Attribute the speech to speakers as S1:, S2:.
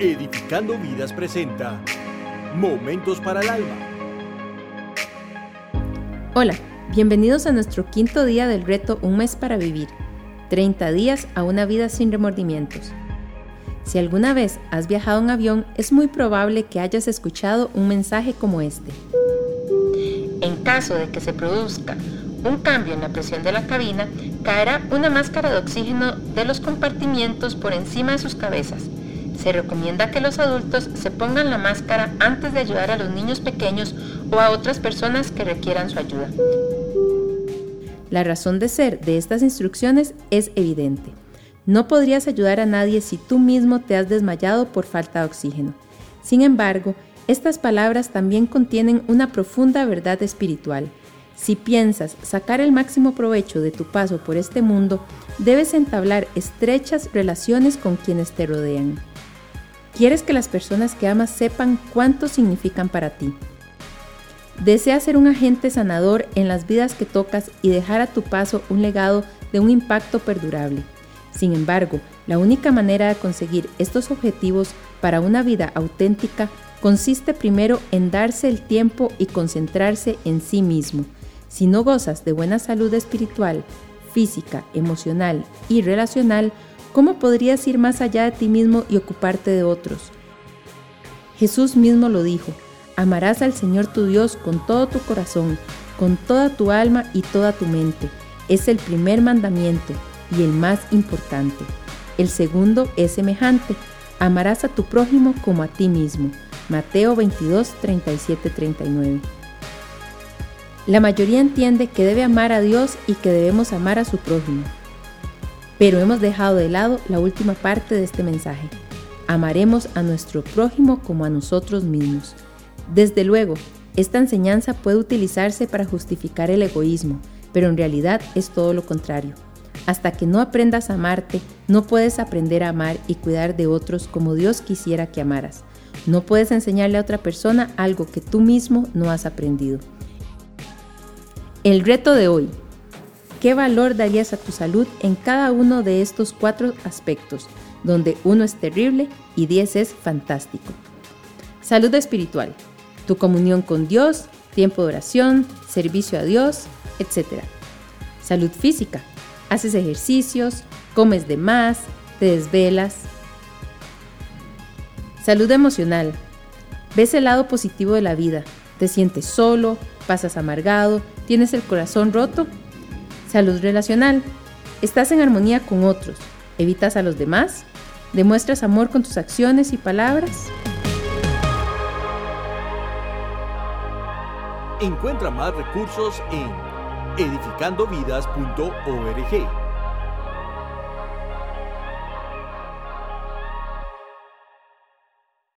S1: Edificando Vidas presenta Momentos para el Alma.
S2: Hola, bienvenidos a nuestro quinto día del reto Un mes para vivir. 30 días a una vida sin remordimientos. Si alguna vez has viajado en avión, es muy probable que hayas escuchado un mensaje como este.
S3: En caso de que se produzca un cambio en la presión de la cabina, caerá una máscara de oxígeno de los compartimientos por encima de sus cabezas se recomienda que los adultos se pongan la máscara antes de ayudar a los niños pequeños o a otras personas que requieran su ayuda.
S2: La razón de ser de estas instrucciones es evidente. No podrías ayudar a nadie si tú mismo te has desmayado por falta de oxígeno. Sin embargo, estas palabras también contienen una profunda verdad espiritual. Si piensas sacar el máximo provecho de tu paso por este mundo, debes entablar estrechas relaciones con quienes te rodean. Quieres que las personas que amas sepan cuánto significan para ti. Deseas ser un agente sanador en las vidas que tocas y dejar a tu paso un legado de un impacto perdurable. Sin embargo, la única manera de conseguir estos objetivos para una vida auténtica consiste primero en darse el tiempo y concentrarse en sí mismo. Si no gozas de buena salud espiritual, física, emocional y relacional, ¿Cómo podrías ir más allá de ti mismo y ocuparte de otros? Jesús mismo lo dijo, amarás al Señor tu Dios con todo tu corazón, con toda tu alma y toda tu mente. Es el primer mandamiento y el más importante. El segundo es semejante, amarás a tu prójimo como a ti mismo. Mateo 22, 37, 39. La mayoría entiende que debe amar a Dios y que debemos amar a su prójimo pero hemos dejado de lado la última parte de este mensaje. Amaremos a nuestro prójimo como a nosotros mismos. Desde luego, esta enseñanza puede utilizarse para justificar el egoísmo, pero en realidad es todo lo contrario. Hasta que no aprendas a amarte, no puedes aprender a amar y cuidar de otros como Dios quisiera que amaras. No puedes enseñarle a otra persona algo que tú mismo no has aprendido. El reto de hoy, ¿Qué valor darías a tu salud en cada uno de estos cuatro aspectos, donde uno es terrible y diez es fantástico? Salud espiritual, tu comunión con Dios, tiempo de oración, servicio a Dios, etc. Salud física, haces ejercicios, comes de más, te desvelas. Salud emocional, ves el lado positivo de la vida, te sientes solo, pasas amargado, tienes el corazón roto Salud relacional. Estás en armonía con otros. Evitas a los demás. Demuestras amor con tus acciones y palabras.
S1: Encuentra más recursos en edificandovidas.org.